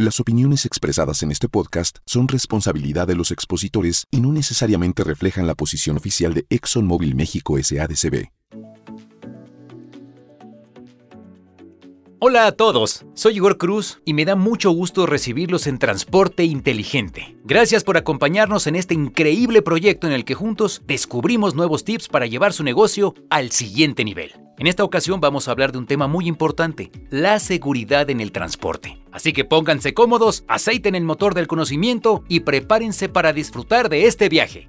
Las opiniones expresadas en este podcast son responsabilidad de los expositores y no necesariamente reflejan la posición oficial de ExxonMobil México SADCB. Hola a todos, soy Igor Cruz y me da mucho gusto recibirlos en Transporte Inteligente. Gracias por acompañarnos en este increíble proyecto en el que juntos descubrimos nuevos tips para llevar su negocio al siguiente nivel. En esta ocasión vamos a hablar de un tema muy importante, la seguridad en el transporte. Así que pónganse cómodos, aceiten el motor del conocimiento y prepárense para disfrutar de este viaje.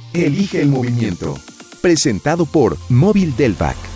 Elige el movimiento. Presentado por Móvil Delvac.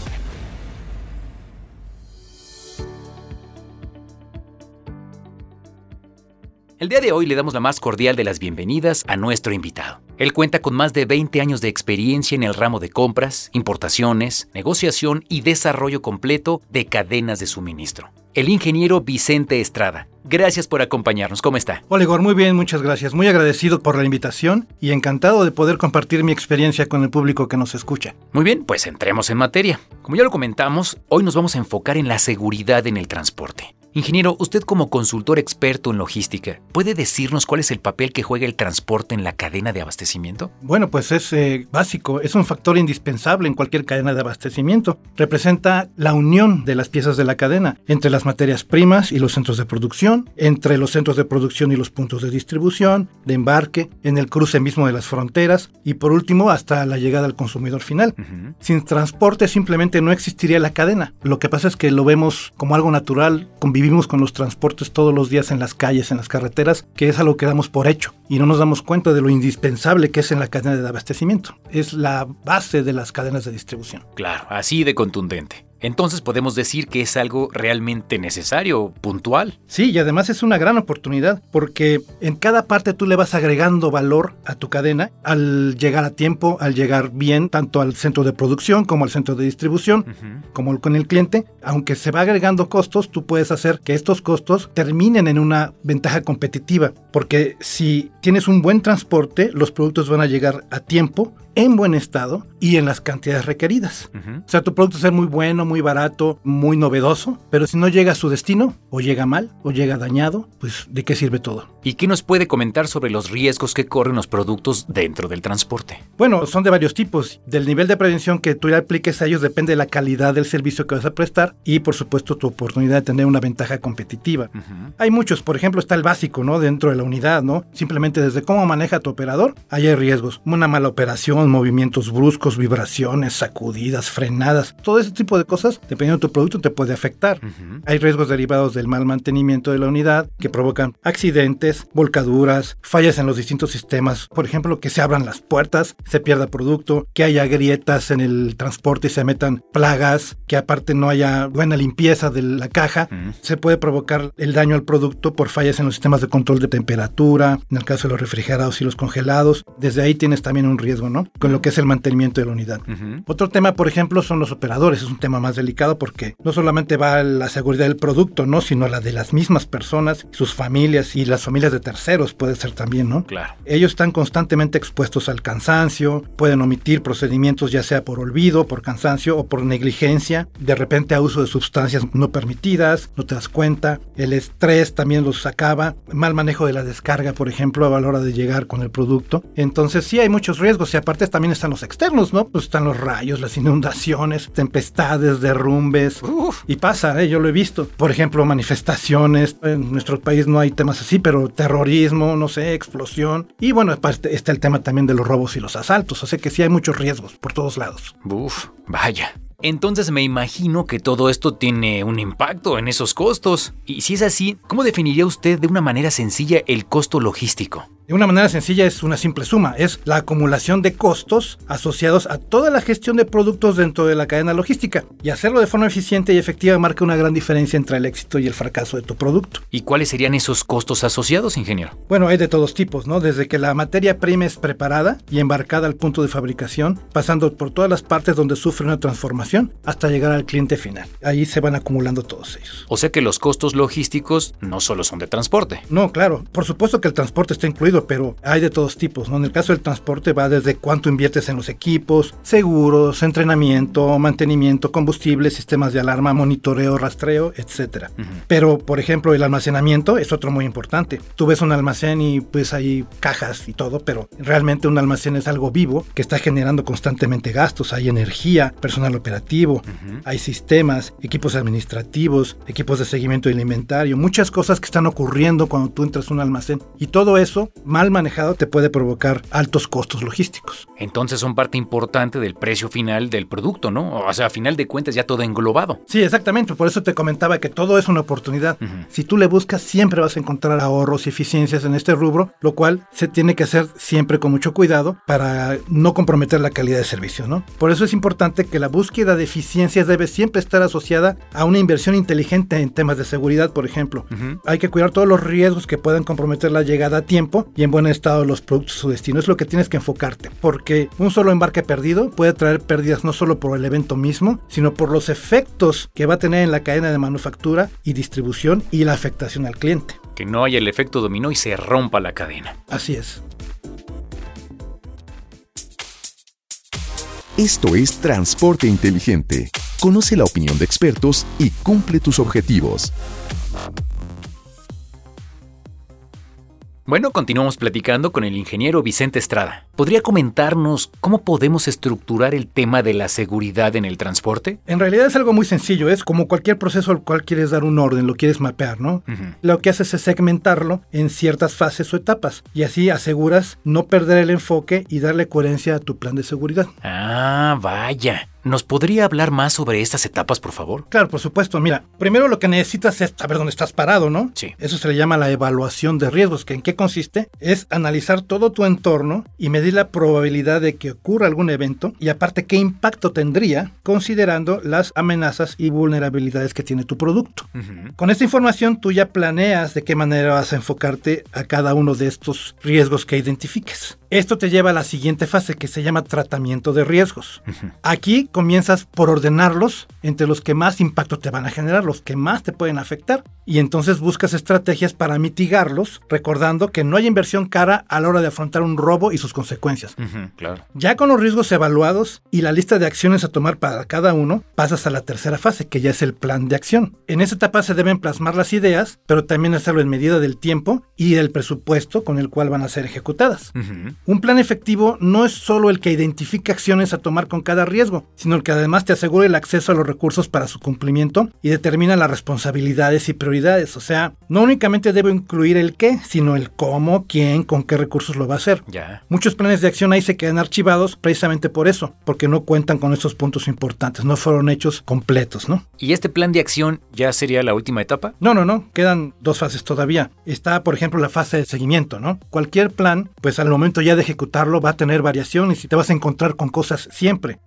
El día de hoy le damos la más cordial de las bienvenidas a nuestro invitado. Él cuenta con más de 20 años de experiencia en el ramo de compras, importaciones, negociación y desarrollo completo de cadenas de suministro. El ingeniero Vicente Estrada. Gracias por acompañarnos. ¿Cómo está? Hola Igor, muy bien, muchas gracias. Muy agradecido por la invitación y encantado de poder compartir mi experiencia con el público que nos escucha. Muy bien, pues entremos en materia. Como ya lo comentamos, hoy nos vamos a enfocar en la seguridad en el transporte. Ingeniero, usted como consultor experto en logística, ¿puede decirnos cuál es el papel que juega el transporte en la cadena de abastecimiento? Bueno, pues es eh, básico, es un factor indispensable en cualquier cadena de abastecimiento. Representa la unión de las piezas de la cadena entre las materias primas y los centros de producción, entre los centros de producción y los puntos de distribución, de embarque, en el cruce mismo de las fronteras y por último hasta la llegada al consumidor final. Sin transporte simplemente no existiría la cadena. Lo que pasa es que lo vemos como algo natural, convivimos con los transportes todos los días en las calles, en las carreteras, que es algo que damos por hecho y no nos damos cuenta de lo indispensable que es en la cadena de abastecimiento. Es la base de las cadenas de distribución. Claro, así de contundente. Entonces podemos decir que es algo realmente necesario, puntual. Sí, y además es una gran oportunidad porque en cada parte tú le vas agregando valor a tu cadena al llegar a tiempo, al llegar bien, tanto al centro de producción como al centro de distribución, como con el cliente. Aunque se va agregando costos, tú puedes hacer que estos costos terminen en una ventaja competitiva, porque si tienes un buen transporte, los productos van a llegar a tiempo, en buen estado y en las cantidades requeridas. O sea, tu producto ser muy bueno, muy barato, muy novedoso, pero si no llega a su destino, o llega mal, o llega dañado, pues ¿de qué sirve todo? ¿Y qué nos puede comentar sobre los riesgos que corren los productos dentro del transporte? Bueno, son de varios tipos. Del nivel de prevención que tú le apliques a ellos depende de la calidad del servicio que vas a prestar y por supuesto tu oportunidad de tener una ventaja competitiva. Hay muchos, por ejemplo, está el básico, ¿no? Dentro de la unidad, ¿no? Simplemente desde cómo maneja tu operador, ahí hay riesgos. Una mala operación, movimientos bruscos, vibraciones, sacudidas, frenadas, todo ese tipo de cosas, dependiendo de tu producto, te puede afectar. Hay riesgos derivados del mal mantenimiento de la unidad que provocan accidentes, volcaduras, fallas en los distintos sistemas. Por ejemplo, que se abran las puertas, se pierda producto, que haya grietas en el transporte y se metan plagas, que aparte no haya buena limpieza de la caja. Se puede provocar el daño al producto por fallas en los sistemas de control de temperatura, en el caso de los refrigerados y los congelados. Desde ahí tienes también un riesgo, ¿no? Con lo que es el mantenimiento de la unidad. Otro tema, por ejemplo, son los operadores. Es un tema más delicado porque no solamente va la seguridad del producto, ¿no? Sino la de las mismas personas, sus familias y las familias de terceros puede ser también, ¿no? Claro. Ellos están constantemente expuestos al cansancio, pueden omitir procedimientos ya sea por olvido, por cansancio o por negligencia, de repente a uso de sustancias no permitidas, no te das cuenta, el estrés también los acaba, mal manejo de la descarga, por ejemplo, a la hora de llegar con el producto. Entonces sí hay muchos riesgos y aparte también están los externos, ¿no? Pues están los rayos, las inundaciones, tempestades, derrumbes. Uf. Y pasa, ¿eh? yo lo he visto. Por ejemplo, manifestaciones. En nuestro país no hay temas así, pero terrorismo, no sé, explosión. Y bueno, aparte está el tema también de los robos y los asaltos. O sea que sí hay muchos riesgos por todos lados. Uf, vaya. Entonces me imagino que todo esto tiene un impacto en esos costos. Y si es así, ¿cómo definiría usted de una manera sencilla el costo logístico? De una manera sencilla es una simple suma, es la acumulación de costos asociados a toda la gestión de productos dentro de la cadena logística. Y hacerlo de forma eficiente y efectiva marca una gran diferencia entre el éxito y el fracaso de tu producto. ¿Y cuáles serían esos costos asociados, ingeniero? Bueno, hay de todos tipos, ¿no? Desde que la materia prima es preparada y embarcada al punto de fabricación, pasando por todas las partes donde sufre una transformación, hasta llegar al cliente final. Ahí se van acumulando todos ellos. O sea que los costos logísticos no solo son de transporte. No, claro. Por supuesto que el transporte está incluido pero hay de todos tipos. ¿no? En el caso del transporte va desde cuánto inviertes en los equipos, seguros, entrenamiento, mantenimiento, combustible, sistemas de alarma, monitoreo, rastreo, etc. Pero, por ejemplo, el almacenamiento es otro muy importante. Tú ves un almacén y pues hay cajas y todo, pero realmente un almacén es algo vivo que está generando constantemente gastos. Hay energía, personal operativo, hay sistemas, equipos administrativos, equipos de seguimiento del inventario, muchas cosas que están ocurriendo cuando tú entras a un almacén. Y todo eso mal manejado te puede provocar altos costos logísticos. Entonces son parte importante del precio final del producto, ¿no? O sea, a final de cuentas ya todo englobado. Sí, exactamente. Por eso te comentaba que todo es una oportunidad. Si tú le buscas, siempre vas a encontrar ahorros y eficiencias en este rubro, lo cual se tiene que hacer siempre con mucho cuidado para no comprometer la calidad de servicio, ¿no? Por eso es importante que la búsqueda de eficiencias debe siempre estar asociada a una inversión inteligente en temas de seguridad, por ejemplo. Hay que cuidar todos los riesgos que puedan comprometer la llegada a tiempo y en buen estado los productos a su destino. Es lo que tienes que enfocarte, porque un solo embarque perdido puede traer pérdidas no solo por el evento mismo, sino por los efectos que va a tener en la cadena de manufactura y distribución y la afectación al cliente. Que no haya el efecto dominó y se rompa la cadena. Así es. Esto es Transporte Inteligente. Conoce la opinión de expertos y cumple tus objetivos. Bueno, continuamos platicando con el ingeniero Vicente Estrada. ¿Podría comentarnos cómo podemos estructurar el tema de la seguridad en el transporte? En realidad es algo muy sencillo, es como cualquier proceso al cual quieres dar un orden, lo quieres mapear, ¿no? Lo que haces es segmentarlo en ciertas fases o etapas y así aseguras no perder el enfoque y darle coherencia a tu plan de seguridad. Ah, vaya. ¿Nos podría hablar más sobre estas etapas, por favor? Claro, por supuesto. Mira, primero lo que necesitas es saber dónde estás parado, ¿no? Sí. Eso se le llama la evaluación de riesgos, que en qué consiste es analizar todo tu entorno y medir la probabilidad de que ocurra algún evento y aparte qué impacto tendría considerando las amenazas y vulnerabilidades que tiene tu producto. Con esta información tú ya planeas de qué manera vas a enfocarte a cada uno de estos riesgos que identifiques. Esto te lleva a la siguiente fase que se llama tratamiento de riesgos. Aquí comienzas por ordenarlos entre los que más impacto te van a generar, los que más te pueden afectar, y entonces buscas estrategias para mitigarlos, recordando que no hay inversión cara a la hora de afrontar un robo y sus consecuencias. claro. Ya con los riesgos evaluados y la lista de acciones a tomar para cada uno, pasas a la tercera fase, que ya es el plan de acción. En esa etapa se deben plasmar las ideas, pero también hacerlo en medida del tiempo y del presupuesto con el cual van a ser ejecutadas. Un plan efectivo no es solo el que identifica acciones a tomar con cada riesgo, sino el que además te asegura el acceso a los recursos para su cumplimiento y determina las responsabilidades y prioridades. O sea, no únicamente debe incluir el qué, sino el cómo, quién, con qué recursos lo va a hacer. Ya. Muchos planes de acción ahí se quedan archivados precisamente por eso, porque no cuentan con esos puntos importantes, no fueron hechos completos, ¿no? ¿Y este plan de acción ya sería la última etapa? No, no, no, quedan dos fases todavía. Está, por ejemplo, la fase de seguimiento, ¿no? Cualquier plan, pues al momento ya de ejecutarlo va a tener variaciones y te vas a encontrar con cosas siempre.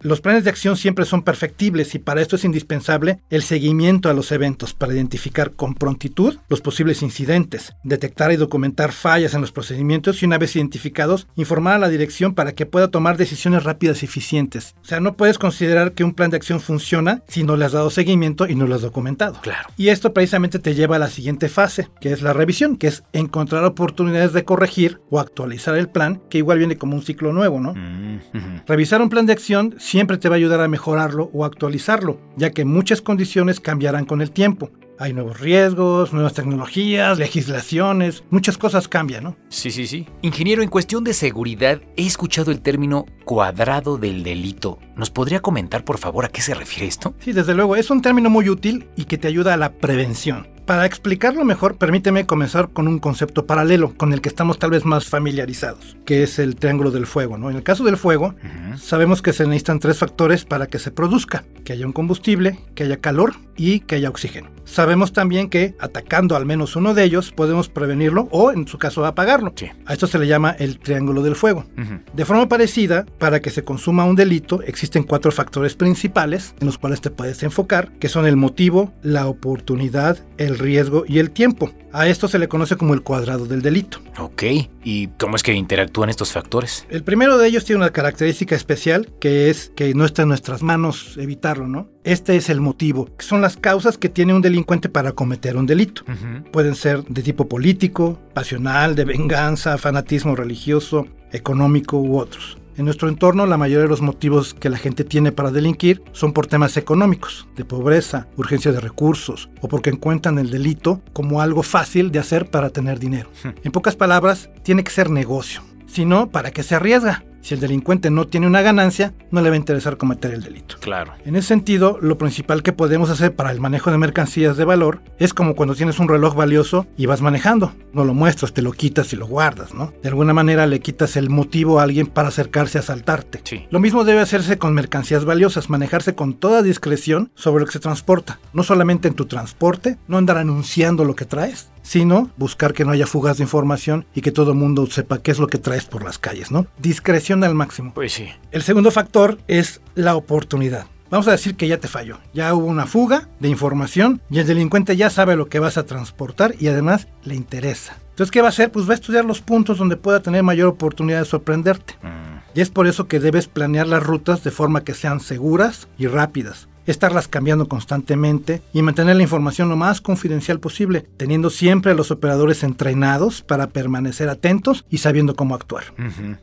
Los planes de acción siempre son perfectibles y para esto es indispensable el seguimiento a los eventos para identificar con prontitud los posibles incidentes, detectar y documentar fallas en los procedimientos y una vez identificados, informar a la dirección para que pueda tomar decisiones rápidas y eficientes. O sea, no puedes considerar que un plan de acción funciona si no le has dado seguimiento y no lo has documentado. Claro. Y esto precisamente te lleva a la siguiente fase, que es la revisión, que es encontrar oportunidades de corregir o actualizar el plan, que igual viene como un ciclo nuevo, ¿no? Mm. Revisar un plan de acción siempre te va a ayudar a mejorarlo o actualizarlo, ya que muchas condiciones cambiarán con el tiempo. Hay nuevos riesgos, nuevas tecnologías, legislaciones, muchas cosas cambian, ¿no? Sí, sí, sí. Ingeniero, en cuestión de seguridad, he escuchado el término cuadrado del delito. ¿Nos podría comentar, por favor, a qué se refiere esto? Sí, desde luego, es un término muy útil y que te ayuda a la prevención. Para explicarlo mejor, permíteme comenzar con un concepto paralelo, con el que estamos tal vez más familiarizados, que es el triángulo del fuego. ¿no? En el caso del fuego, sabemos que se necesitan tres factores para que se produzca, que haya un combustible, que haya calor y que haya oxígeno. sabemos también que atacando al menos uno de ellos podemos prevenirlo o en su caso apagarlo. Sí. A esto se le llama el triángulo del fuego. De forma parecida, para que se consuma un delito existen cuatro factores principales en los cuales te puedes enfocar, que son el motivo, la oportunidad, el riesgo y el tiempo. A esto se le conoce como el cuadrado del delito. Ok. ¿Y cómo es que interactúan estos factores? El primero de ellos tiene una característica especial que es que no está en nuestras manos evitarlo, ¿no? Este es el motivo, que son las causas que tiene un delincuente para cometer un delito. Pueden ser de tipo político, pasional, de venganza, fanatismo religioso, económico u otros. En nuestro entorno, la mayoría de los motivos que la gente tiene para delinquir son por temas económicos, de pobreza, urgencia de recursos, o porque encuentran el delito como algo fácil de hacer para tener dinero. En pocas palabras, tiene que ser negocio. Si no, ¿para qué se arriesga? Si el delincuente no tiene una ganancia, no le va a interesar cometer el delito. Claro. En ese sentido, lo principal que podemos hacer para el manejo de mercancías de valor es como cuando tienes un reloj valioso y vas manejando. No lo muestras, te lo quitas y lo guardas, ¿no? De alguna manera le quitas el motivo a alguien para acercarse a asaltarte. Sí. Lo mismo debe hacerse con mercancías valiosas, manejarse con toda discreción sobre lo que se transporta. No solamente en tu transporte, no andar anunciando lo que traes, sino buscar que no haya fugas de información y que todo el mundo sepa qué es lo que traes por las calles, ¿no? Discreción al máximo. Pues sí. El segundo factor es la oportunidad. Vamos a decir que ya te falló. Ya hubo una fuga de información y el delincuente ya sabe lo que vas a transportar y además le interesa. Entonces, ¿qué va a hacer? Pues va a estudiar los puntos donde pueda tener mayor oportunidad de sorprenderte. Mm, Y es por eso que debes planear las rutas de forma que sean seguras y rápidas. Estarlas cambiando constantemente y mantener la información lo más confidencial posible, teniendo siempre a los operadores entrenados para permanecer atentos y sabiendo cómo actuar.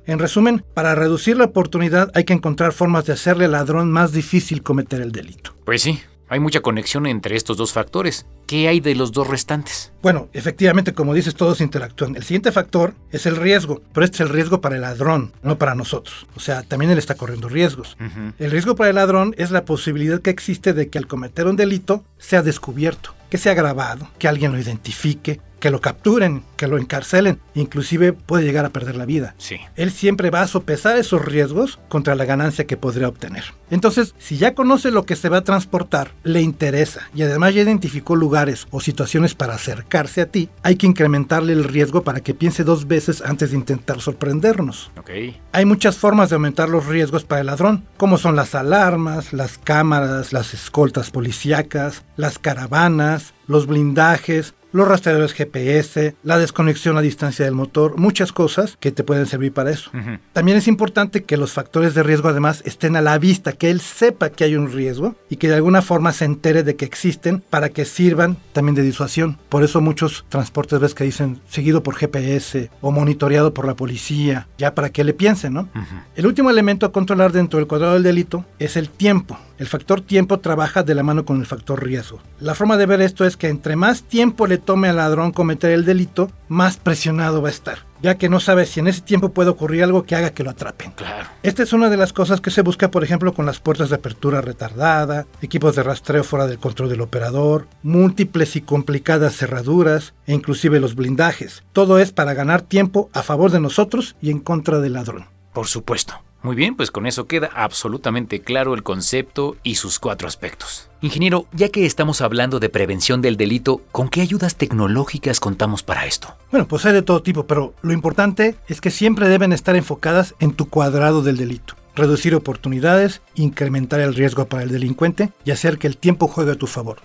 En resumen, para reducir la oportunidad hay que encontrar formas de hacerle al ladrón más difícil cometer el delito. Pues sí. Hay mucha conexión entre estos dos factores. ¿Qué hay de los dos restantes? Bueno, efectivamente, como dices, todos interactúan. El siguiente factor es el riesgo, pero este es el riesgo para el ladrón, no para nosotros. O sea, también él está corriendo riesgos. El riesgo para el ladrón es la posibilidad que existe de que al cometer un delito sea descubierto, que sea grabado, que alguien lo identifique, que lo capturen, que lo encarcelen, inclusive puede llegar a perder la vida. Sí. Él siempre va a sopesar esos riesgos contra la ganancia que podría obtener. Entonces, si ya conoce lo que se va a transportar, le interesa y además ya identificó lugares o situaciones para acercarse a ti, hay que incrementarle el riesgo para que piense dos veces antes de intentar sorprendernos. Ok. Hay muchas formas de aumentar los riesgos para el ladrón, como son las alarmas, las cámaras, las escoltas policíacas, las caravanas, los blindajes, los rastreadores GPS, la desconexión a distancia del motor, muchas cosas que te pueden servir para eso. También es importante que los factores de riesgo además estén a la vista, que él sepa que hay un riesgo y que de alguna forma se entere de que existen para que sirvan también de disuasión. Por eso muchos transportes ves que dicen seguido por GPS o monitoreado por la policía, ya para que le piensen, ¿no? El último elemento a controlar dentro del cuadrado del delito es el tiempo. El factor tiempo trabaja de la mano con el factor riesgo. La forma de ver esto es que entre más tiempo le tome al ladrón cometer el delito, más presionado va a estar, ya que no sabe si en ese tiempo puede ocurrir algo que haga que lo atrapen. Claro. Esta es una de las cosas que se busca, por ejemplo, con las puertas de apertura retardada, equipos de rastreo fuera del control del operador, múltiples y complicadas cerraduras e inclusive los blindajes. Todo es para ganar tiempo a favor de nosotros y en contra del ladrón. Por supuesto. Muy bien, pues con eso queda absolutamente claro el concepto y sus cuatro aspectos. Ingeniero, ya que estamos hablando de prevención del delito, ¿con qué ayudas tecnológicas contamos para esto? Bueno, pues hay de todo tipo, pero lo importante es que siempre deben estar enfocadas en tu cuadrado del delito. Reducir oportunidades, incrementar el riesgo para el delincuente y hacer que el tiempo juegue a tu favor.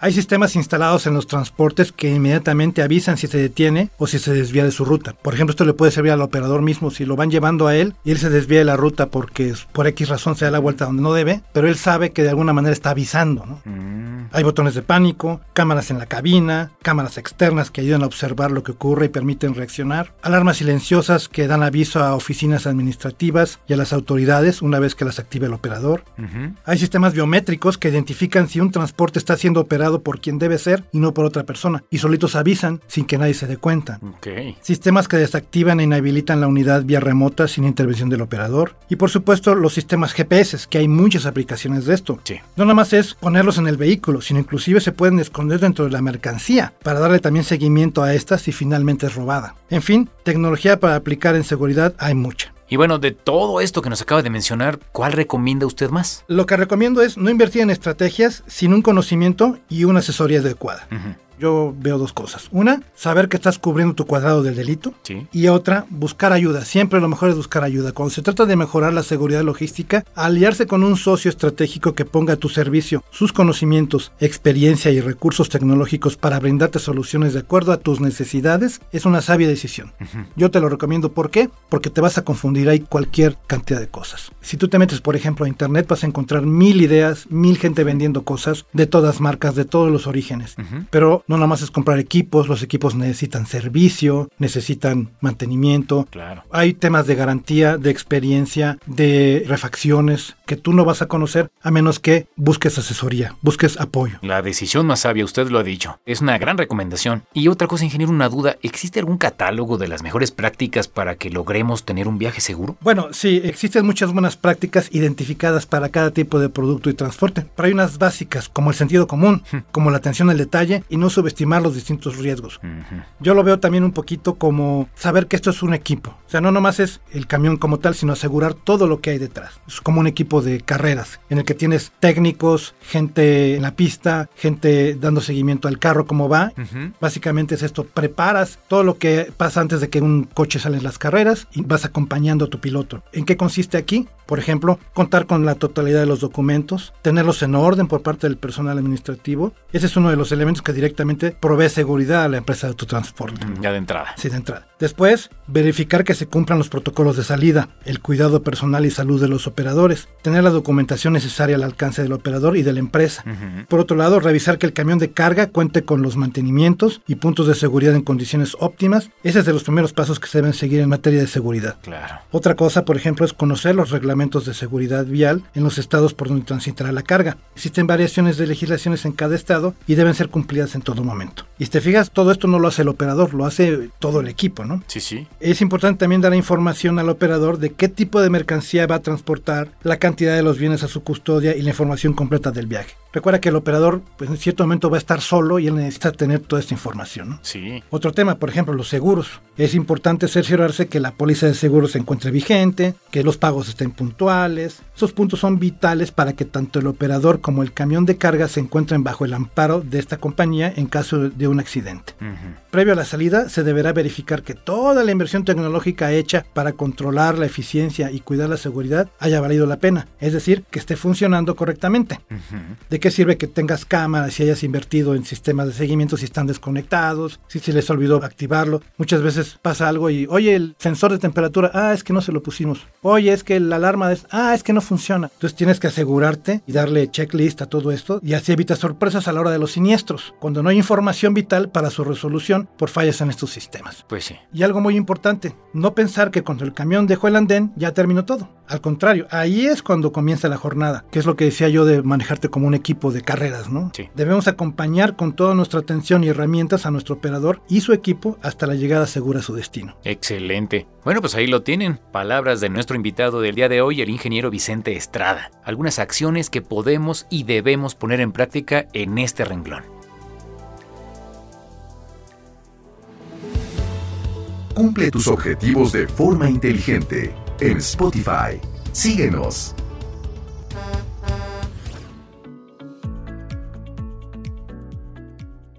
Hay sistemas instalados en los transportes que inmediatamente avisan si se detiene o si se desvía de su ruta. Por ejemplo, esto le puede servir al operador mismo si lo van llevando a él y él se desvía de la ruta porque por X razón se da la vuelta donde no debe, pero él sabe que de alguna manera está avisando. ¿no? Mm, Hay botones de pánico, cámaras en la cabina, cámaras externas que ayudan a observar lo que ocurre y permiten reaccionar, alarmas silenciosas que dan aviso a oficinas administrativas y a las autoridades una vez que las active el operador. Hay sistemas biométricos que identifican si un transporte está siendo operado por quien debe ser y no por otra persona, y solitos avisan sin que nadie se dé cuenta. Sistemas que desactivan e inhabilitan la unidad vía remota sin intervención del operador. Y por supuesto los sistemas GPS, que hay muchas aplicaciones de esto. Sí. No nada más es ponerlos en el vehículo, sino inclusive se pueden esconder dentro de la mercancía para darle también seguimiento a esta si finalmente es robada. En fin, tecnología para aplicar en seguridad hay mucha. Y bueno, de todo esto que nos acaba de mencionar, ¿cuál recomienda usted más? Lo que recomiendo es no invertir en estrategias sin un conocimiento y una asesoría adecuada. Yo veo dos cosas. Una, saber que estás cubriendo tu cuadrado del delito. Sí. Y otra, buscar ayuda. Siempre lo mejor es buscar ayuda. Cuando se trata de mejorar la seguridad logística, aliarse con un socio estratégico que ponga a tu servicio sus conocimientos, experiencia y recursos tecnológicos para brindarte soluciones de acuerdo a tus necesidades es una sabia decisión. Yo te lo recomiendo. ¿Por qué? Porque te vas a confundir ahí cualquier cantidad de cosas. Si tú te metes, por ejemplo, a internet, vas a encontrar mil ideas, mil gente vendiendo cosas de todas marcas, de todos los orígenes. Pero no nada más es comprar equipos, los equipos necesitan servicio, necesitan mantenimiento. Claro. Hay temas de garantía, de experiencia, de refacciones que tú no vas a conocer a menos que busques asesoría, busques apoyo. La decisión más sabia, usted lo ha dicho. Es una gran recomendación. Y otra cosa, ingeniero, una duda. ¿Existe algún catálogo de las mejores prácticas para que logremos tener un viaje seguro? Bueno, sí, existen muchas buenas prácticas identificadas para cada tipo de producto y transporte, pero hay unas básicas como el sentido común, como la atención al detalle y no subestimar los distintos riesgos. Ujú. Yo lo veo también un poquito como saber que esto es un equipo. O sea, no nomás es el camión como tal, sino asegurar todo lo que hay detrás. Es como un equipo de carreras en el que tienes técnicos, gente en la pista, gente dando seguimiento al carro, cómo va. Ujú. Básicamente es esto, preparas todo lo que pasa antes de que un coche sale en las carreras y vas acompañando a tu piloto. ¿En qué consiste aquí? Por ejemplo, contar con la totalidad de los documentos, tenerlos en orden por parte del personal administrativo. Ese es uno de los elementos que directamente provee seguridad a la empresa de tu transporte. Ya de entrada. Sí, de entrada. Después, verificar que se cumplan los protocolos de salida, el cuidado personal y salud de los operadores, tener la documentación necesaria al alcance del operador y de la empresa. Por otro lado, revisar que el camión de carga cuente con los mantenimientos y puntos de seguridad en condiciones óptimas. Ese es de los primeros pasos que se deben seguir en materia de seguridad. Claro. Otra cosa, por ejemplo, es conocer los reglamentos de seguridad vial en los estados por donde transitará la carga. Existen variaciones de legislaciones en cada estado y deben ser cumplidas en todo momento. Y si te fijas, todo esto no lo hace el operador, lo hace todo el equipo, ¿no? Sí, sí. Es importante también dar información al operador de qué tipo de mercancía va a transportar, la cantidad de los bienes a su custodia y la información completa del viaje. Recuerda que el operador, pues en cierto momento va a estar solo y él necesita tener toda esta información. ¿no? Sí. Otro tema, por ejemplo, los seguros. Es importante cerciorarse que la póliza de seguros se encuentre vigente, que los pagos estén puntuales. Esos puntos son vitales para que tanto el operador como el camión de carga se encuentren bajo el amparo de esta compañía en caso de un accidente. Ujú. Previo a la salida, se deberá verificar que toda la inversión tecnológica hecha para controlar la eficiencia y cuidar la seguridad haya valido la pena, es decir, que esté funcionando correctamente. Ujú. ¿De qué sirve que tengas cámaras si hayas invertido en sistemas de seguimiento si están desconectados, si se les olvidó activarlo? Muchas veces pasa algo y, oye, el sensor de temperatura, ah, es que no se lo pusimos. Oye, es que la alarma es, ah, es que no funciona. Entonces tienes que asegurarte y darle checklist a todo esto y así evitas sorpresas a la hora de los siniestros, cuando no hay información vital para su resolución por fallas en estos sistemas. Pues sí. Y algo muy importante, no pensar que cuando el camión dejó el andén ya terminó todo. Al contrario, ahí es cuando comienza la jornada, que es lo que decía yo de manejarte como un equipo de carreras, ¿no? Sí. Debemos acompañar con toda nuestra atención y herramientas a nuestro operador y su equipo hasta la llegada segura a su destino. Excelente. Bueno, pues ahí lo tienen. Palabras de nuestro invitado del día de hoy, el ingeniero Vicente Estrada. Algunas acciones que podemos y debemos poner en práctica en este renglón. Cumple tus objetivos de forma inteligente en Spotify. Síguenos.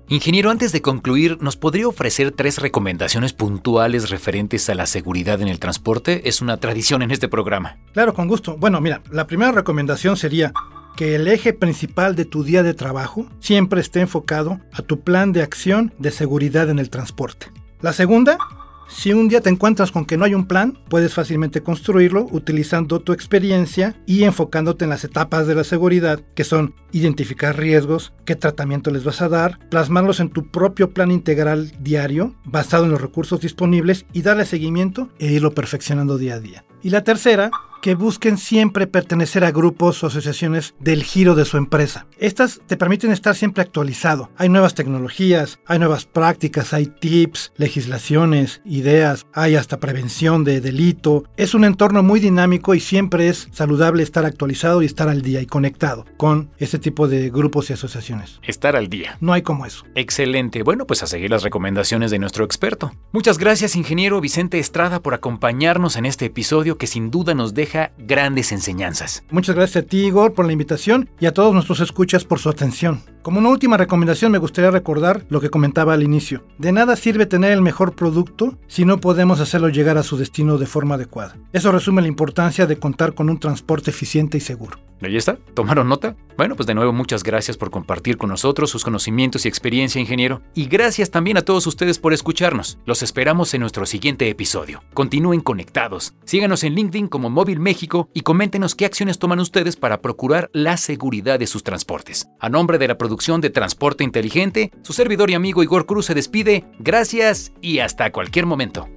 Ingeniero, antes de concluir, ¿nos podría ofrecer tres recomendaciones puntuales referentes a la seguridad en el transporte? Es una tradición en este programa. Claro, con gusto. Bueno, mira, la primera recomendación sería que el eje principal de tu día de trabajo siempre esté enfocado a tu plan de acción de seguridad en el transporte. La segunda, si un día te encuentras con que no hay un plan, puedes fácilmente construirlo utilizando tu experiencia y enfocándote en las etapas de la seguridad, que son identificar riesgos, qué tratamiento les vas a dar, plasmarlos en tu propio plan integral diario, basado en los recursos disponibles y darle seguimiento e irlo perfeccionando día a día. Y la tercera, que busquen siempre pertenecer a grupos o asociaciones del giro de su empresa. Estas te permiten estar siempre actualizado. Hay nuevas tecnologías, hay nuevas prácticas, hay tips, legislaciones, ideas, hay hasta prevención de delito. Es un entorno muy dinámico y siempre es saludable estar actualizado y estar al día y conectado con ese tipo de grupos y asociaciones. Estar al día. No hay como eso. Excelente. Bueno, pues a seguir las recomendaciones de nuestro experto. Muchas gracias, ingeniero Vicente Estrada, por acompañarnos en este episodio que sin duda nos deja grandes enseñanzas. Muchas gracias a ti, Igor, por la invitación y a todos nuestros escuchas por su atención. Como una última recomendación me gustaría recordar lo que comentaba al inicio. De nada sirve tener el mejor producto si no podemos hacerlo llegar a su destino de forma adecuada. Eso resume la importancia de contar con un transporte eficiente y seguro. ¿Ahí está? ¿Tomaron nota? Bueno, pues de nuevo muchas gracias por compartir con nosotros sus conocimientos y experiencia, ingeniero. Y gracias también a todos ustedes por escucharnos. Los esperamos en nuestro siguiente episodio. Continúen conectados. Síganos en LinkedIn como Móvil México y coméntenos qué acciones toman ustedes para procurar la seguridad de sus transportes. A nombre de la de Transporte Inteligente, su servidor y amigo Igor Cruz se despide. Gracias y hasta cualquier momento.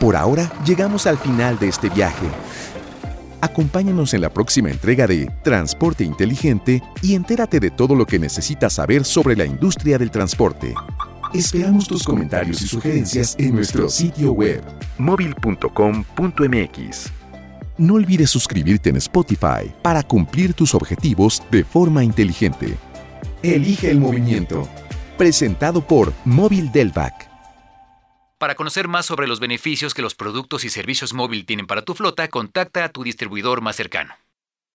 Por ahora llegamos al final de este viaje. Acompáñanos en la próxima entrega de Transporte Inteligente y entérate de todo lo que necesitas saber sobre la industria del transporte. Esperamos tus comentarios y sugerencias en nuestro sitio web. móvil.com.mx. No olvides suscribirte en Spotify para cumplir tus objetivos de forma inteligente. Elige el movimiento. Presentado por Móvil Delvac. Para conocer más sobre los beneficios que los productos y servicios móvil tienen para tu flota, contacta a tu distribuidor más cercano.